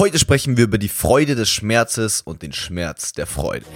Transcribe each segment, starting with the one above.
Heute sprechen wir über die Freude des Schmerzes und den Schmerz der Freude.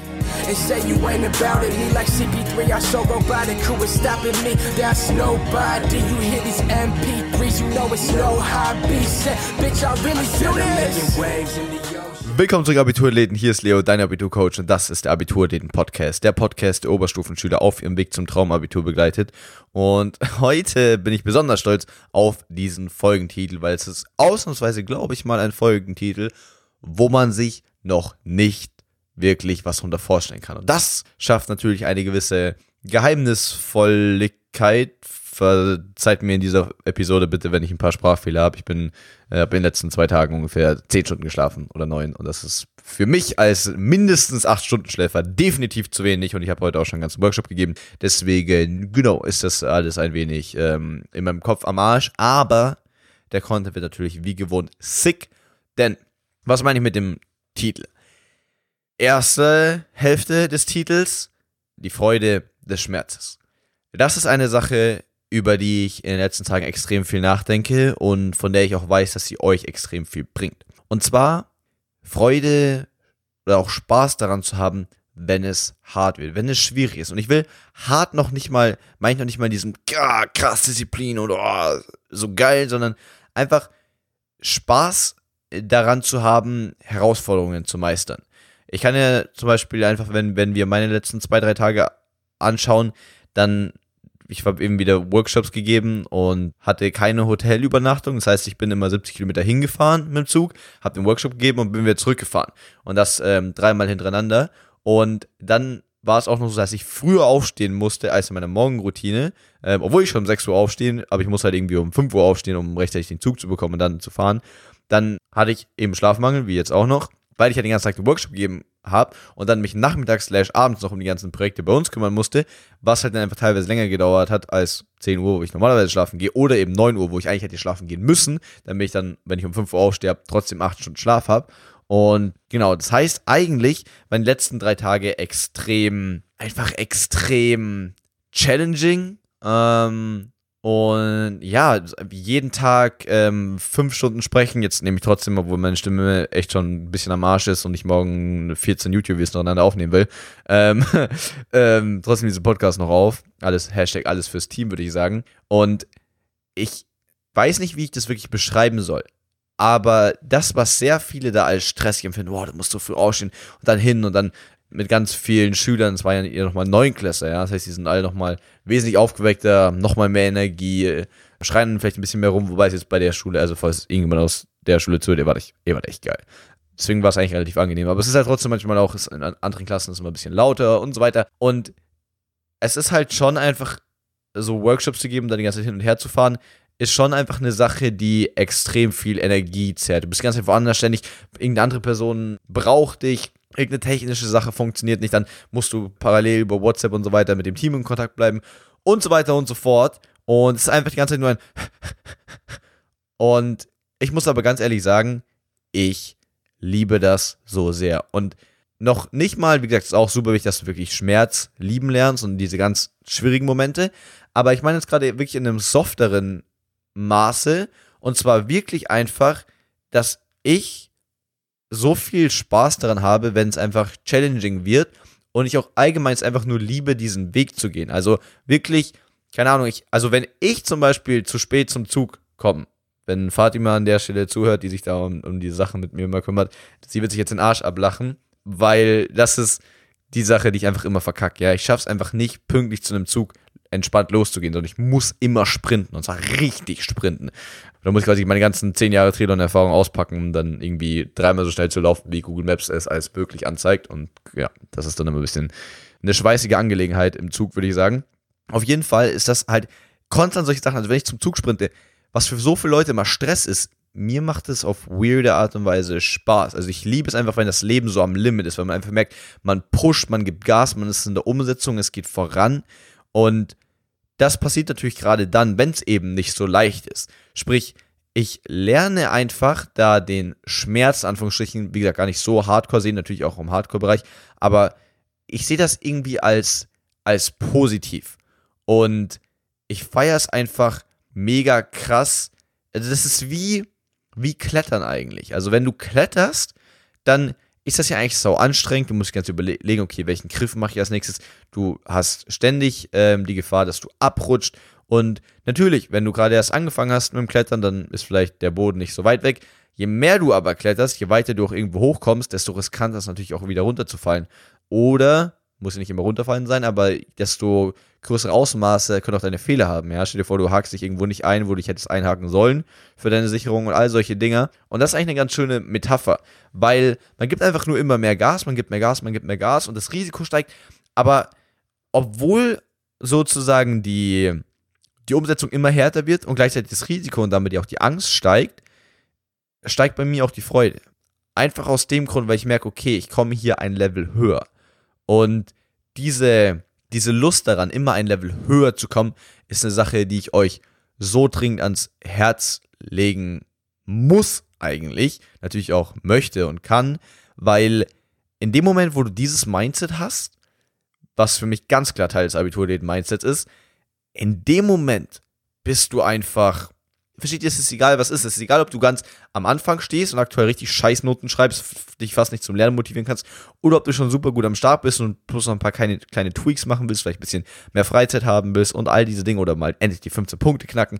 And say you ain't about it, me like CP3, I so robotic, who is stopping me? That's nobody. You hear these MP3s, you know it's no hobby. Say, bitch, I really do this. waves in the ocean. Willkommen zurück, Abiturathleten. Hier ist Leo, dein Abiturcoach, und das ist der Abiturathleten-Podcast. Der Podcast, der Oberstufenschüler auf ihrem Weg zum Traumabitur begleitet. Und heute bin ich besonders stolz auf diesen Folgentitel, weil es ist ausnahmsweise, glaube ich, mal ein Folgentitel, wo man sich noch nicht wirklich was darunter vorstellen kann. Und das schafft natürlich eine gewisse Geheimnisvolligkeit. Verzeiht mir in dieser Episode bitte, wenn ich ein paar Sprachfehler habe. Ich bin äh, in den letzten zwei Tagen ungefähr zehn Stunden geschlafen oder neun. Und das ist für mich als mindestens acht Stunden Schläfer definitiv zu wenig. Und ich habe heute auch schon einen ganzen Workshop gegeben. Deswegen, genau, ist das alles ein wenig ähm, in meinem Kopf am Arsch. Aber der Content wird natürlich wie gewohnt sick. Denn, was meine ich mit dem Titel? erste Hälfte des Titels, die Freude des Schmerzes. Das ist eine Sache, über die ich in den letzten Tagen extrem viel nachdenke und von der ich auch weiß, dass sie euch extrem viel bringt. Und zwar Freude oder auch Spaß daran zu haben, wenn es hart wird, wenn es schwierig ist. Und ich will hart noch nicht mal, meine ich noch nicht mal in diesem krass Disziplin oder oh, so geil, sondern einfach Spaß daran zu haben, Herausforderungen zu meistern. Ich kann ja zum Beispiel einfach, wenn, wenn wir meine letzten zwei, drei Tage anschauen, dann, ich habe eben wieder Workshops gegeben und hatte keine Hotelübernachtung. Das heißt, ich bin immer 70 Kilometer hingefahren mit dem Zug, habe den Workshop gegeben und bin wieder zurückgefahren. Und das ähm, dreimal hintereinander. Und dann war es auch noch so, dass ich früher aufstehen musste als in meiner Morgenroutine, ähm, obwohl ich schon um 6 Uhr aufstehen, aber ich muss halt irgendwie um 5 Uhr aufstehen, um rechtzeitig den Zug zu bekommen und dann zu fahren. Dann hatte ich eben Schlafmangel, wie jetzt auch noch weil ich ja den ganzen Tag den Workshop gegeben habe und dann mich nachmittags slash abends noch um die ganzen Projekte bei uns kümmern musste, was halt dann einfach teilweise länger gedauert hat als 10 Uhr, wo ich normalerweise schlafen gehe, oder eben 9 Uhr, wo ich eigentlich hätte schlafen gehen müssen, damit ich dann, wenn ich um 5 Uhr aufstehe, trotzdem 8 Stunden Schlaf habe. Und genau, das heißt eigentlich, meine letzten drei Tage extrem, einfach extrem challenging. Ähm, und ja, jeden Tag ähm, fünf Stunden sprechen. Jetzt nehme ich trotzdem, obwohl meine Stimme echt schon ein bisschen am Arsch ist und ich morgen 14 YouTube-Videos nacheinander aufnehmen will, ähm, ähm, trotzdem diesen Podcast noch auf. Alles, Hashtag alles fürs Team, würde ich sagen. Und ich weiß nicht, wie ich das wirklich beschreiben soll. Aber das, was sehr viele da als stressig empfinden, wow, da musst du früh aufstehen und dann hin und dann mit ganz vielen Schülern, es waren ja nochmal Neunklässler, ja, das heißt, die sind alle nochmal wesentlich aufgeweckter, nochmal mehr Energie, schreien vielleicht ein bisschen mehr rum, wobei es jetzt bei der Schule, also falls irgendjemand aus der Schule zuhört, der war echt, der war echt geil. Deswegen war es eigentlich relativ angenehm. Aber es ist halt trotzdem manchmal auch, in anderen Klassen ist es immer ein bisschen lauter und so weiter. Und es ist halt schon einfach, so Workshops zu geben, dann die ganze Zeit hin und her zu fahren, ist schon einfach eine Sache, die extrem viel Energie zehrt. Du bist ganz einfach woanders ständig, irgendeine andere Person braucht dich, irgendeine technische Sache funktioniert nicht, dann musst du parallel über WhatsApp und so weiter mit dem Team in Kontakt bleiben und so weiter und so fort. Und es ist einfach die ganze Zeit nur ein Und ich muss aber ganz ehrlich sagen, ich liebe das so sehr. Und noch nicht mal, wie gesagt, ist auch super wichtig, dass du wirklich Schmerz lieben lernst und diese ganz schwierigen Momente. Aber ich meine jetzt gerade wirklich in einem softeren Maße. Und zwar wirklich einfach, dass ich so viel Spaß daran habe, wenn es einfach challenging wird und ich auch allgemein einfach nur liebe, diesen Weg zu gehen. Also wirklich, keine Ahnung, ich, also wenn ich zum Beispiel zu spät zum Zug komme, wenn Fatima an der Stelle zuhört, die sich da um, um die Sachen mit mir immer kümmert, sie wird sich jetzt den Arsch ablachen, weil das ist die Sache, die ich einfach immer verkacke. Ja, ich schaff's einfach nicht, pünktlich zu einem Zug entspannt loszugehen, sondern ich muss immer sprinten und zwar richtig sprinten. Da muss ich quasi meine ganzen zehn Jahre Triathlon-Erfahrung auspacken, um dann irgendwie dreimal so schnell zu laufen, wie Google Maps es als wirklich anzeigt. Und ja, das ist dann immer ein bisschen eine schweißige Angelegenheit im Zug, würde ich sagen. Auf jeden Fall ist das halt konstant solche Sachen. Also wenn ich zum Zug sprinte, was für so viele Leute immer Stress ist, mir macht es auf weirde Art und Weise Spaß. Also ich liebe es einfach, wenn das Leben so am Limit ist, weil man einfach merkt, man pusht, man gibt Gas, man ist in der Umsetzung, es geht voran. Und das passiert natürlich gerade dann, wenn es eben nicht so leicht ist. Sprich, ich lerne einfach da den Schmerz, Anführungsstrichen, wie gesagt, gar nicht so hardcore sehen, natürlich auch im Hardcore-Bereich, aber ich sehe das irgendwie als, als positiv. Und ich feiere es einfach mega krass. Also, das ist wie, wie Klettern eigentlich. Also wenn du kletterst, dann ist das ja eigentlich so anstrengend. Du musst ganz überlegen, okay, welchen Griff mache ich als nächstes. Du hast ständig ähm, die Gefahr, dass du abrutscht. Und natürlich, wenn du gerade erst angefangen hast mit dem Klettern, dann ist vielleicht der Boden nicht so weit weg. Je mehr du aber kletterst, je weiter du auch irgendwo hochkommst, desto riskanter ist natürlich auch wieder runterzufallen. Oder, muss ja nicht immer runterfallen sein, aber desto größere Ausmaße können auch deine Fehler haben. Ja? Stell dir vor, du hakst dich irgendwo nicht ein, wo du dich hättest einhaken sollen für deine Sicherung und all solche Dinge. Und das ist eigentlich eine ganz schöne Metapher, weil man gibt einfach nur immer mehr Gas, man gibt mehr Gas, man gibt mehr Gas und das Risiko steigt. Aber obwohl sozusagen die, die Umsetzung immer härter wird und gleichzeitig das Risiko und damit ja auch die Angst steigt, steigt bei mir auch die Freude. Einfach aus dem Grund, weil ich merke, okay, ich komme hier ein Level höher. Und diese, diese Lust daran, immer ein Level höher zu kommen, ist eine Sache, die ich euch so dringend ans Herz legen muss eigentlich, natürlich auch möchte und kann, weil in dem Moment, wo du dieses Mindset hast, was für mich ganz klar Teil des Abiturläden-Mindsets ist, in dem Moment bist du einfach versteht ihr, es ist egal, was ist. Es ist egal, ob du ganz am Anfang stehst und aktuell richtig Scheißnoten schreibst, dich fast nicht zum Lernen motivieren kannst, oder ob du schon super gut am Start bist und plus noch ein paar kleine, kleine Tweaks machen willst, vielleicht ein bisschen mehr Freizeit haben willst und all diese Dinge oder mal endlich die 15 Punkte knacken.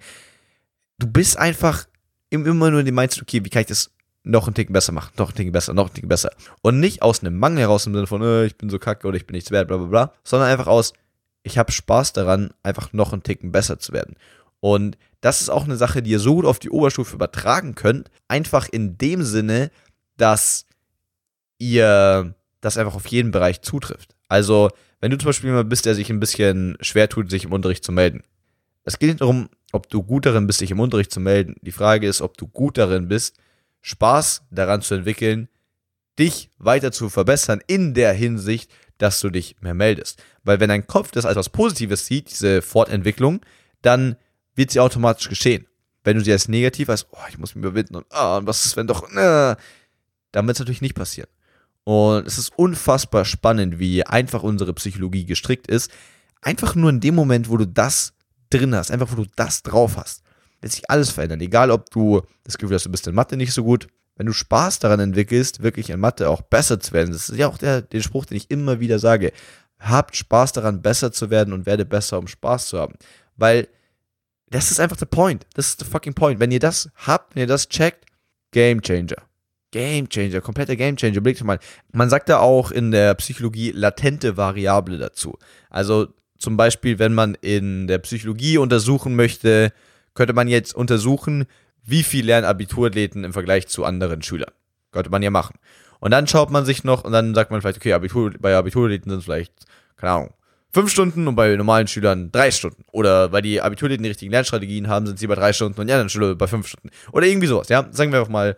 Du bist einfach immer nur in dem Mindset, okay, wie kann ich das noch einen Ticken besser machen, noch einen Ticken besser, noch einen Ticken besser. Und nicht aus einem Mangel heraus im Sinne von, äh, ich bin so kacke oder ich bin nichts wert, bla bla bla, sondern einfach aus, ich habe Spaß daran, einfach noch einen Ticken besser zu werden. Und das ist auch eine Sache, die ihr so gut auf die Oberstufe übertragen könnt. Einfach in dem Sinne, dass ihr das einfach auf jeden Bereich zutrifft. Also, wenn du zum Beispiel jemand bist, der sich ein bisschen schwer tut, sich im Unterricht zu melden. Es geht nicht darum, ob du gut darin bist, dich im Unterricht zu melden. Die Frage ist, ob du gut darin bist, Spaß daran zu entwickeln, dich weiter zu verbessern in der Hinsicht, dass du dich mehr meldest. Weil wenn dein Kopf das als was Positives sieht, diese Fortentwicklung, dann wird sie automatisch geschehen. Wenn du sie als negativ als, oh, ich muss mich überwinden und, oh, und was ist, wenn doch, äh, dann wird es natürlich nicht passieren. Und es ist unfassbar spannend, wie einfach unsere Psychologie gestrickt ist. Einfach nur in dem Moment, wo du das drin hast, einfach wo du das drauf hast, wird sich alles verändern. Egal, ob du das Gefühl hast, du bist in Mathe nicht so gut. Wenn du Spaß daran entwickelst, wirklich in Mathe auch besser zu werden, das ist ja auch der, der Spruch, den ich immer wieder sage. Habt Spaß daran, besser zu werden und werde besser, um Spaß zu haben. Weil das ist einfach der Point. Das ist der fucking Point. Wenn ihr das habt, wenn ihr das checkt, Game Changer. Game Changer, kompletter Game Changer. Blickt mal. Man sagt da auch in der Psychologie latente Variable dazu. Also zum Beispiel, wenn man in der Psychologie untersuchen möchte, könnte man jetzt untersuchen, wie viel lernen Abiturathleten im Vergleich zu anderen Schülern. Könnte man ja machen. Und dann schaut man sich noch und dann sagt man vielleicht, okay, Abitur, bei Abiturathleten sind es vielleicht, keine Ahnung, fünf Stunden und bei normalen Schülern drei Stunden. Oder weil die Abiturläden die richtigen Lernstrategien haben, sind sie bei drei Stunden und die anderen Schüler bei fünf Stunden. Oder irgendwie sowas, ja. Sagen wir einfach mal,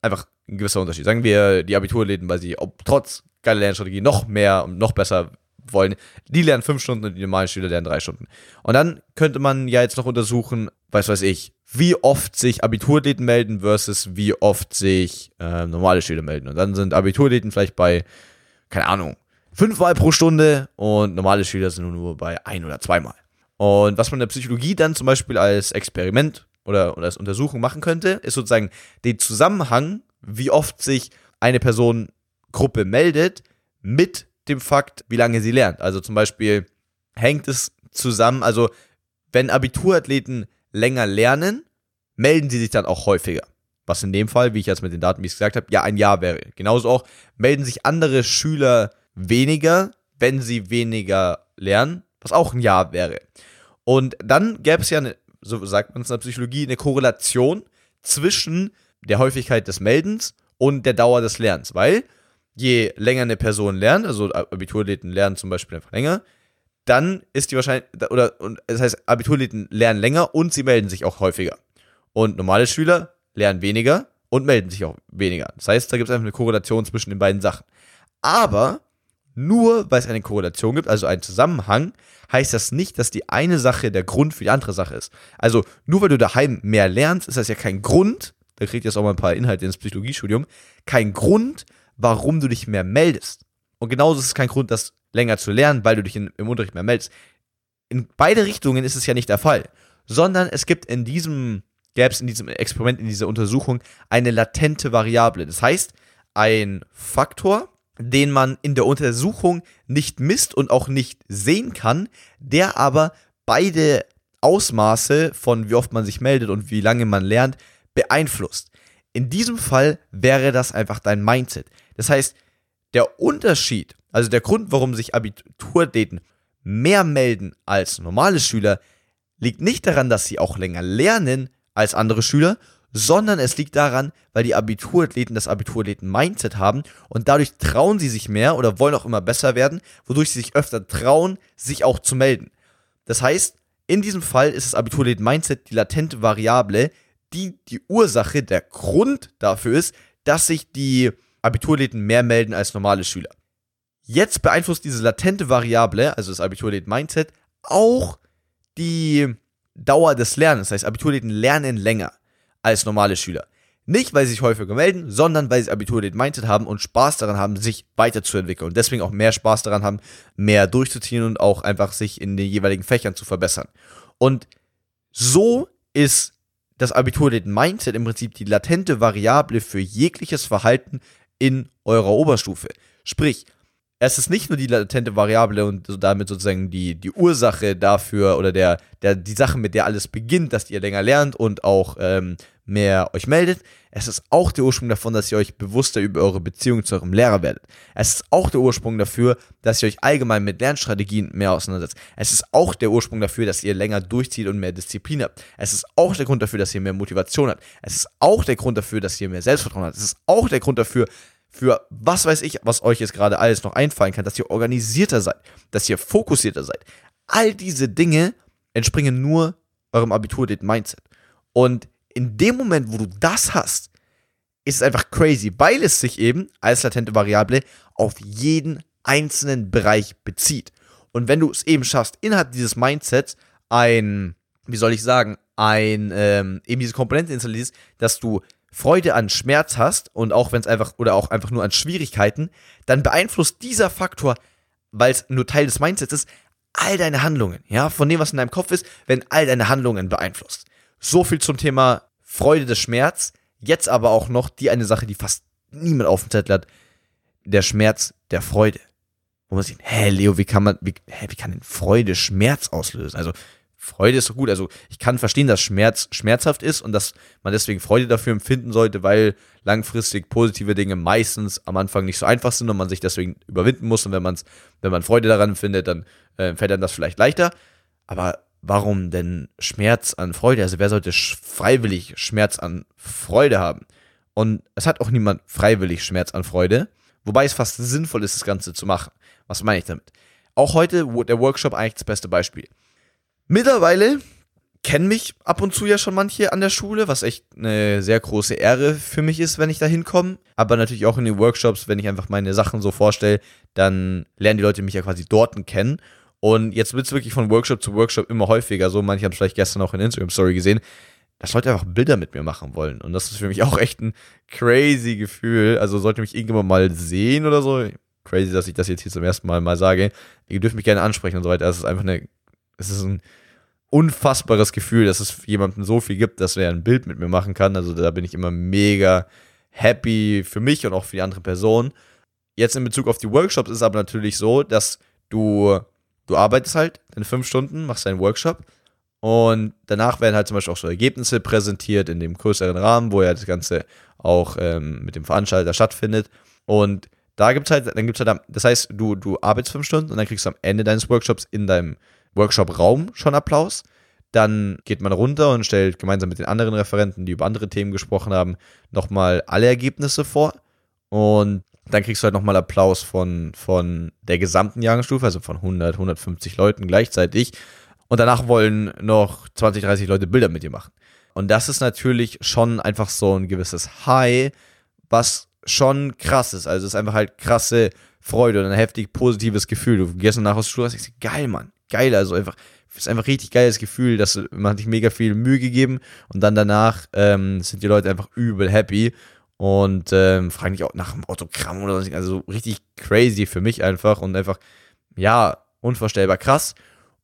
einfach ein gewisser Unterschied. Sagen wir, die Abiturläden, weil sie ob, trotz geiler Lernstrategie noch mehr und noch besser wollen, die lernen fünf Stunden und die normalen Schüler lernen drei Stunden. Und dann könnte man ja jetzt noch untersuchen, weiß weiß ich, wie oft sich Abiturläden melden versus wie oft sich äh, normale Schüler melden. Und dann sind Abiturläden vielleicht bei, keine Ahnung, fünfmal pro Stunde und normale Schüler sind nur bei ein oder zweimal. Und was man in der Psychologie dann zum Beispiel als Experiment oder, oder als Untersuchung machen könnte, ist sozusagen den Zusammenhang, wie oft sich eine Personengruppe meldet, mit dem Fakt, wie lange sie lernt. Also zum Beispiel hängt es zusammen, also wenn Abiturathleten länger lernen, melden sie sich dann auch häufiger. Was in dem Fall, wie ich jetzt mit den Daten, wie ich es gesagt habe, ja ein Jahr wäre. Genauso auch melden sich andere Schüler weniger, wenn sie weniger lernen, was auch ein Ja wäre. Und dann gäbe es ja, eine, so sagt man es in der Psychologie, eine Korrelation zwischen der Häufigkeit des Meldens und der Dauer des Lernens, weil je länger eine Person lernt, also Abiturläden lernen zum Beispiel einfach länger, dann ist die Wahrscheinlichkeit, oder, das heißt, Abiturläden lernen länger und sie melden sich auch häufiger. Und normale Schüler lernen weniger und melden sich auch weniger. Das heißt, da gibt es einfach eine Korrelation zwischen den beiden Sachen. Aber nur weil es eine Korrelation gibt, also einen Zusammenhang, heißt das nicht, dass die eine Sache der Grund für die andere Sache ist. Also nur weil du daheim mehr lernst, ist das ja kein Grund, da kriegt jetzt auch mal ein paar Inhalte ins Psychologiestudium, kein Grund, warum du dich mehr meldest. Und genauso ist es kein Grund, das länger zu lernen, weil du dich in, im Unterricht mehr meldest. In beide Richtungen ist es ja nicht der Fall, sondern es gibt in diesem gäbe es in diesem Experiment, in dieser Untersuchung eine latente Variable. Das heißt, ein Faktor, den man in der Untersuchung nicht misst und auch nicht sehen kann, der aber beide Ausmaße von wie oft man sich meldet und wie lange man lernt beeinflusst. In diesem Fall wäre das einfach dein Mindset. Das heißt, der Unterschied, also der Grund, warum sich Abiturdaten mehr melden als normale Schüler, liegt nicht daran, dass sie auch länger lernen als andere Schüler, sondern es liegt daran, weil die Abiturathleten das Abiturathleten-Mindset haben und dadurch trauen sie sich mehr oder wollen auch immer besser werden, wodurch sie sich öfter trauen, sich auch zu melden. Das heißt, in diesem Fall ist das Abiturathleten-Mindset die latente Variable, die die Ursache, der Grund dafür ist, dass sich die Abiturläden mehr melden als normale Schüler. Jetzt beeinflusst diese latente Variable, also das Abiturläden-Mindset, auch die Dauer des Lernens. Das heißt, Abiturläden lernen länger als normale Schüler. Nicht, weil sie sich häufiger melden, sondern weil sie Abiturläden-Mindset haben und Spaß daran haben, sich weiterzuentwickeln und deswegen auch mehr Spaß daran haben, mehr durchzuziehen und auch einfach sich in den jeweiligen Fächern zu verbessern. Und so ist das Abiturläden-Mindset im Prinzip die latente Variable für jegliches Verhalten in eurer Oberstufe. Sprich, es ist nicht nur die latente Variable und damit sozusagen die, die Ursache dafür oder der, der, die Sache, mit der alles beginnt, dass ihr länger lernt und auch ähm, mehr euch meldet. Es ist auch der Ursprung davon, dass ihr euch bewusster über eure Beziehung zu eurem Lehrer werdet. Es ist auch der Ursprung dafür, dass ihr euch allgemein mit Lernstrategien mehr auseinandersetzt. Es ist auch der Ursprung dafür, dass ihr länger durchzieht und mehr Disziplin habt. Es ist auch der Grund dafür, dass ihr mehr Motivation habt. Es ist auch der Grund dafür, dass ihr mehr Selbstvertrauen habt. Es ist auch der Grund dafür, für was weiß ich, was euch jetzt gerade alles noch einfallen kann, dass ihr organisierter seid, dass ihr fokussierter seid. All diese Dinge entspringen nur eurem Abitur-Mindset. Und in dem Moment, wo du das hast, ist es einfach crazy, weil es sich eben als latente Variable auf jeden einzelnen Bereich bezieht. Und wenn du es eben schaffst, innerhalb dieses Mindsets ein, wie soll ich sagen, ein, ähm, eben diese Komponente installierst, dass du Freude an Schmerz hast und auch wenn es einfach oder auch einfach nur an Schwierigkeiten, dann beeinflusst dieser Faktor, weil es nur Teil des Mindsets ist, all deine Handlungen, ja, von dem, was in deinem Kopf ist, wenn all deine Handlungen beeinflusst. So viel zum Thema Freude des Schmerz. Jetzt aber auch noch die eine Sache, die fast niemand auf dem Zettel hat, der Schmerz der Freude. Wo man sieht, hä, Leo, wie kann man, wie, hä, wie kann denn Freude Schmerz auslösen? Also, Freude ist so gut. Also ich kann verstehen, dass Schmerz schmerzhaft ist und dass man deswegen Freude dafür empfinden sollte, weil langfristig positive Dinge meistens am Anfang nicht so einfach sind und man sich deswegen überwinden muss. Und wenn, man's, wenn man Freude daran findet, dann äh, fällt einem das vielleicht leichter. Aber warum denn Schmerz an Freude? Also wer sollte sch freiwillig Schmerz an Freude haben? Und es hat auch niemand freiwillig Schmerz an Freude. Wobei es fast sinnvoll ist, das Ganze zu machen. Was meine ich damit? Auch heute der Workshop eigentlich das beste Beispiel. Mittlerweile kennen mich ab und zu ja schon manche an der Schule, was echt eine sehr große Ehre für mich ist, wenn ich da hinkomme. Aber natürlich auch in den Workshops, wenn ich einfach meine Sachen so vorstelle, dann lernen die Leute mich ja quasi dort kennen. Und jetzt wird es wirklich von Workshop zu Workshop immer häufiger so. Manche haben es vielleicht gestern auch in Instagram-Story gesehen, dass Leute einfach Bilder mit mir machen wollen. Und das ist für mich auch echt ein crazy Gefühl. Also sollte mich irgendwann mal sehen oder so. Crazy, dass ich das jetzt hier zum ersten Mal mal sage. Ihr dürft mich gerne ansprechen und so weiter. Es ist einfach eine, es ist ein unfassbares Gefühl, dass es jemandem so viel gibt, dass er ein Bild mit mir machen kann. Also da bin ich immer mega happy für mich und auch für die andere Person. Jetzt in Bezug auf die Workshops ist es aber natürlich so, dass du, du arbeitest halt in fünf Stunden, machst deinen Workshop und danach werden halt zum Beispiel auch so Ergebnisse präsentiert in dem größeren Rahmen, wo ja das Ganze auch ähm, mit dem Veranstalter stattfindet. Und da gibt es halt, dann gibt es halt, das heißt, du, du arbeitest fünf Stunden und dann kriegst du am Ende deines Workshops in deinem Workshop-Raum schon Applaus. Dann geht man runter und stellt gemeinsam mit den anderen Referenten, die über andere Themen gesprochen haben, nochmal alle Ergebnisse vor. Und dann kriegst du halt nochmal Applaus von, von der gesamten Jahrgangsstufe, also von 100, 150 Leuten gleichzeitig. Und danach wollen noch 20, 30 Leute Bilder mit dir machen. Und das ist natürlich schon einfach so ein gewisses High, was schon krass ist. Also es ist einfach halt krasse Freude und ein heftig positives Gefühl. Du gehst nach aus der Schule und sagst, geil, Mann geil. Also einfach, ist einfach richtig geiles Gefühl, dass man hat sich mega viel Mühe gegeben und dann danach ähm, sind die Leute einfach übel happy und ähm, fragen dich auch nach einem Autogramm oder so. Also richtig crazy für mich einfach und einfach, ja, unvorstellbar krass.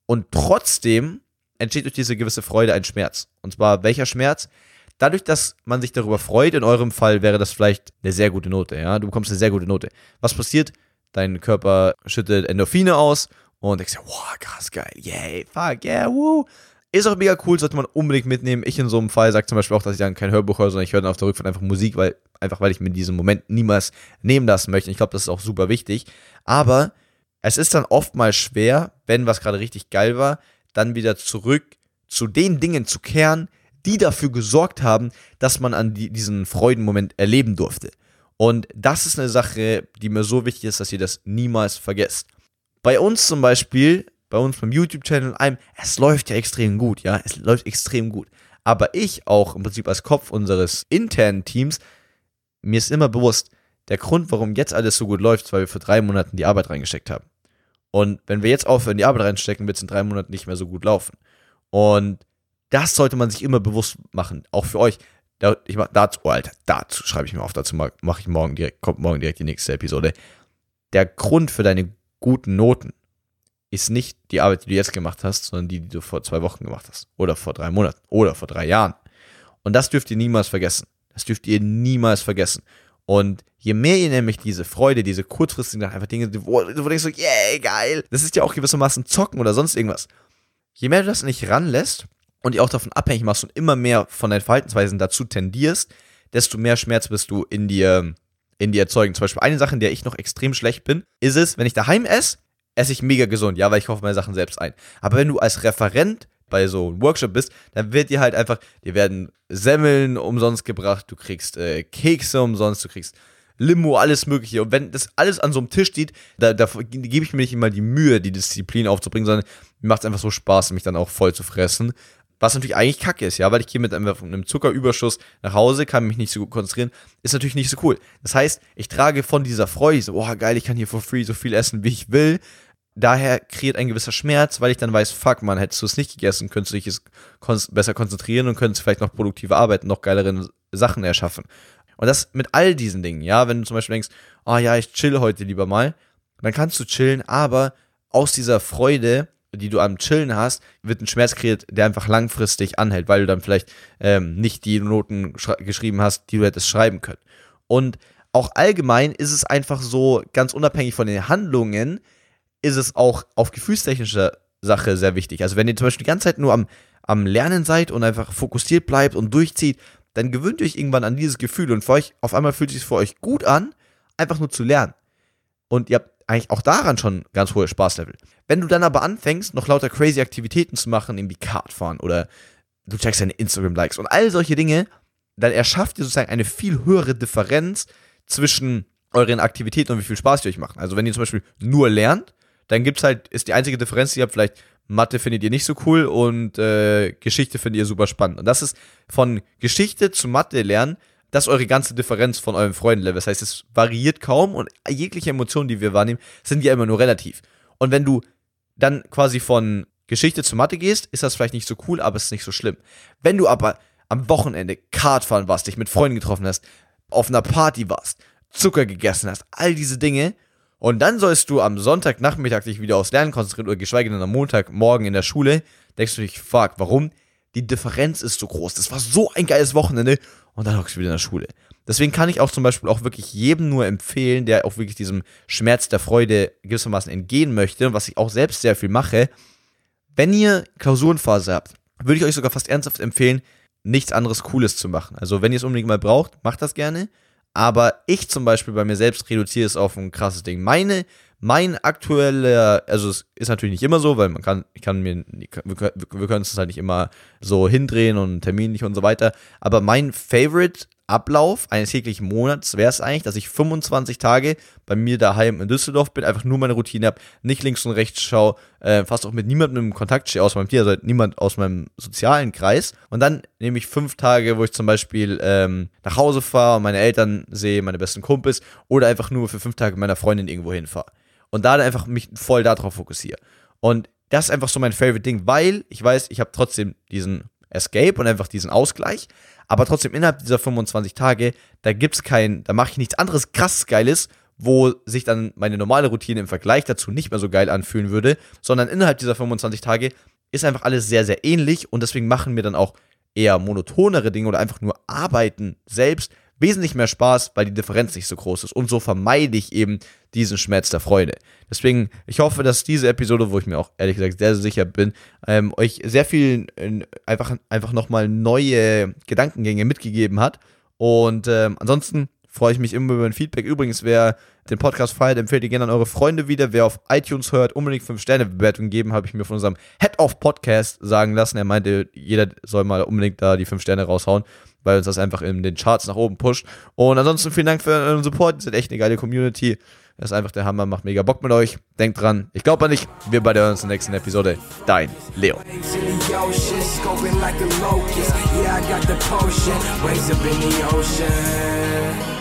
Und trotzdem entsteht durch diese gewisse Freude ein Schmerz. Und zwar welcher Schmerz? Dadurch, dass man sich darüber freut, in eurem Fall wäre das vielleicht eine sehr gute Note, ja. Du bekommst eine sehr gute Note. Was passiert? Dein Körper schüttet Endorphine aus und denkst dir, wow, krass geil, yay, fuck, yeah, woo. Ist auch mega cool, sollte man unbedingt mitnehmen. Ich in so einem Fall sage zum Beispiel auch, dass ich dann kein Hörbuch höre, sondern ich höre dann auf der Rückfahrt einfach Musik, weil, einfach weil ich mir diesen Moment niemals nehmen lassen möchte. Ich glaube, das ist auch super wichtig. Aber es ist dann oftmals schwer, wenn was gerade richtig geil war, dann wieder zurück zu den Dingen zu kehren, die dafür gesorgt haben, dass man an die, diesen Freudenmoment erleben durfte. Und das ist eine Sache, die mir so wichtig ist, dass ihr das niemals vergesst. Bei uns zum Beispiel, bei uns beim YouTube-Channel, es läuft ja extrem gut, ja, es läuft extrem gut. Aber ich auch im Prinzip als Kopf unseres internen Teams, mir ist immer bewusst, der Grund, warum jetzt alles so gut läuft, ist, weil wir vor drei Monaten die Arbeit reingesteckt haben. Und wenn wir jetzt aufhören, die Arbeit reinstecken, wird es in drei Monaten nicht mehr so gut laufen. Und das sollte man sich immer bewusst machen, auch für euch. Da, ich mach, dazu, oh Alter, dazu schreibe ich mir auf, dazu mache ich morgen direkt, kommt morgen direkt die nächste Episode. Der Grund für deine guten Noten ist nicht die Arbeit, die du jetzt gemacht hast, sondern die, die du vor zwei Wochen gemacht hast. Oder vor drei Monaten. Oder vor drei Jahren. Und das dürft ihr niemals vergessen. Das dürft ihr niemals vergessen. Und je mehr ihr nämlich diese Freude, diese kurzfristigen einfach Dinge, wo, wo du denkst so, yeah, geil, das ist ja auch gewissermaßen Zocken oder sonst irgendwas. Je mehr du das nicht ranlässt, und die auch davon abhängig machst und immer mehr von deinen Verhaltensweisen dazu tendierst, desto mehr Schmerz bist du in dir, in dir erzeugen. Zum Beispiel eine Sache, in der ich noch extrem schlecht bin, ist es, wenn ich daheim esse, esse ich mega gesund, ja, weil ich kaufe meine Sachen selbst ein. Aber wenn du als Referent bei so einem Workshop bist, dann wird dir halt einfach, dir werden Semmeln umsonst gebracht, du kriegst äh, Kekse umsonst, du kriegst Limo, alles Mögliche. Und wenn das alles an so einem Tisch steht, da, da gebe ich mir nicht immer die Mühe, die Disziplin aufzubringen, sondern mir macht es einfach so Spaß, mich dann auch voll zu fressen. Was natürlich eigentlich kacke ist, ja, weil ich gehe mit einem Zuckerüberschuss nach Hause, kann mich nicht so gut konzentrieren, ist natürlich nicht so cool. Das heißt, ich trage von dieser Freude, so, oh geil, ich kann hier for free so viel essen, wie ich will. Daher kreiert ein gewisser Schmerz, weil ich dann weiß, fuck, man, hättest du es nicht gegessen, könntest du dich es kon besser konzentrieren und könntest vielleicht noch produktive arbeiten, noch geilere Sachen erschaffen. Und das mit all diesen Dingen, ja, wenn du zum Beispiel denkst, oh ja, ich chill heute lieber mal, dann kannst du chillen, aber aus dieser Freude die du am Chillen hast, wird ein Schmerz kreiert, der einfach langfristig anhält, weil du dann vielleicht ähm, nicht die Noten geschrieben hast, die du hättest schreiben können. Und auch allgemein ist es einfach so, ganz unabhängig von den Handlungen, ist es auch auf gefühlstechnischer Sache sehr wichtig. Also wenn ihr zum Beispiel die ganze Zeit nur am, am Lernen seid und einfach fokussiert bleibt und durchzieht, dann gewöhnt ihr euch irgendwann an dieses Gefühl und für euch, auf einmal fühlt es sich für euch gut an, einfach nur zu lernen. Und ihr habt eigentlich auch daran schon ganz hohe Spaßlevel. Wenn du dann aber anfängst, noch lauter crazy Aktivitäten zu machen, irgendwie Kartfahren oder du checkst deine Instagram-Likes und all solche Dinge, dann erschafft ihr sozusagen eine viel höhere Differenz zwischen euren Aktivitäten und wie viel Spaß die euch machen. Also wenn ihr zum Beispiel nur lernt, dann gibt's halt, ist die einzige Differenz, die ihr habt, vielleicht Mathe findet ihr nicht so cool und äh, Geschichte findet ihr super spannend. Und das ist von Geschichte zu Mathe lernen das ist eure ganze Differenz von eurem Freundenlevel. Das heißt, es variiert kaum und jegliche Emotionen, die wir wahrnehmen, sind ja immer nur relativ. Und wenn du dann quasi von Geschichte zu Mathe gehst, ist das vielleicht nicht so cool, aber es ist nicht so schlimm. Wenn du aber am Wochenende Kartfahren warst, dich mit Freunden getroffen hast, auf einer Party warst, Zucker gegessen hast, all diese Dinge, und dann sollst du am Sonntagnachmittag dich wieder aufs Lernen konzentrieren oder geschweige denn am Montagmorgen in der Schule, denkst du dich, fuck, warum? Die Differenz ist so groß. Das war so ein geiles Wochenende und dann hockst du wieder in der Schule. Deswegen kann ich auch zum Beispiel auch wirklich jedem nur empfehlen, der auch wirklich diesem Schmerz der Freude gewissermaßen entgehen möchte, was ich auch selbst sehr viel mache. Wenn ihr Klausurenphase habt, würde ich euch sogar fast ernsthaft empfehlen, nichts anderes Cooles zu machen. Also wenn ihr es unbedingt mal braucht, macht das gerne. Aber ich zum Beispiel bei mir selbst reduziere es auf ein krasses Ding. Meine mein aktueller, also es ist natürlich nicht immer so, weil man kann, ich kann mir, wir, können es halt nicht immer so hindrehen und terminlich und so weiter. Aber mein Favorite Ablauf eines täglichen Monats wäre es eigentlich, dass ich 25 Tage bei mir daheim in Düsseldorf bin, einfach nur meine Routine habe, nicht links und rechts schaue, äh, fast auch mit niemandem im Kontakt stehe aus meinem Tier, also niemand aus meinem sozialen Kreis. Und dann nehme ich fünf Tage, wo ich zum Beispiel ähm, nach Hause fahre, meine Eltern sehe, meine besten Kumpels oder einfach nur für fünf Tage mit meiner Freundin irgendwo hinfahre und da dann einfach mich voll darauf fokussiere. Und das ist einfach so mein Favorite Ding, weil ich weiß, ich habe trotzdem diesen Escape und einfach diesen Ausgleich, aber trotzdem innerhalb dieser 25 Tage, da gibt's kein, da mache ich nichts anderes krass Geiles, wo sich dann meine normale Routine im Vergleich dazu nicht mehr so geil anfühlen würde, sondern innerhalb dieser 25 Tage ist einfach alles sehr, sehr ähnlich und deswegen machen mir dann auch eher monotonere Dinge oder einfach nur Arbeiten selbst wesentlich mehr Spaß, weil die Differenz nicht so groß ist. Und so vermeide ich eben diesen Schmerz der Freude. Deswegen, ich hoffe, dass diese Episode, wo ich mir auch ehrlich gesagt sehr, sehr sicher bin, ähm, euch sehr viel äh, einfach, einfach nochmal neue Gedankengänge mitgegeben hat. Und ähm, ansonsten freue ich mich immer über ein Feedback. Übrigens, wer den Podcast feiert, empfehlt ihr gerne an eure Freunde wieder. Wer auf iTunes hört, unbedingt 5-Sterne-Bewertung geben, habe ich mir von unserem Head of Podcast sagen lassen. Er meinte, jeder soll mal unbedingt da die 5 Sterne raushauen weil uns das einfach in den Charts nach oben pusht. Und ansonsten vielen Dank für euren Support. Ihr seid echt eine geile Community. Das ist einfach der Hammer, macht mega Bock mit euch. Denkt dran, ich glaube an dich. Wir beide hören uns in der nächsten Episode. Dein Leo. Yeah,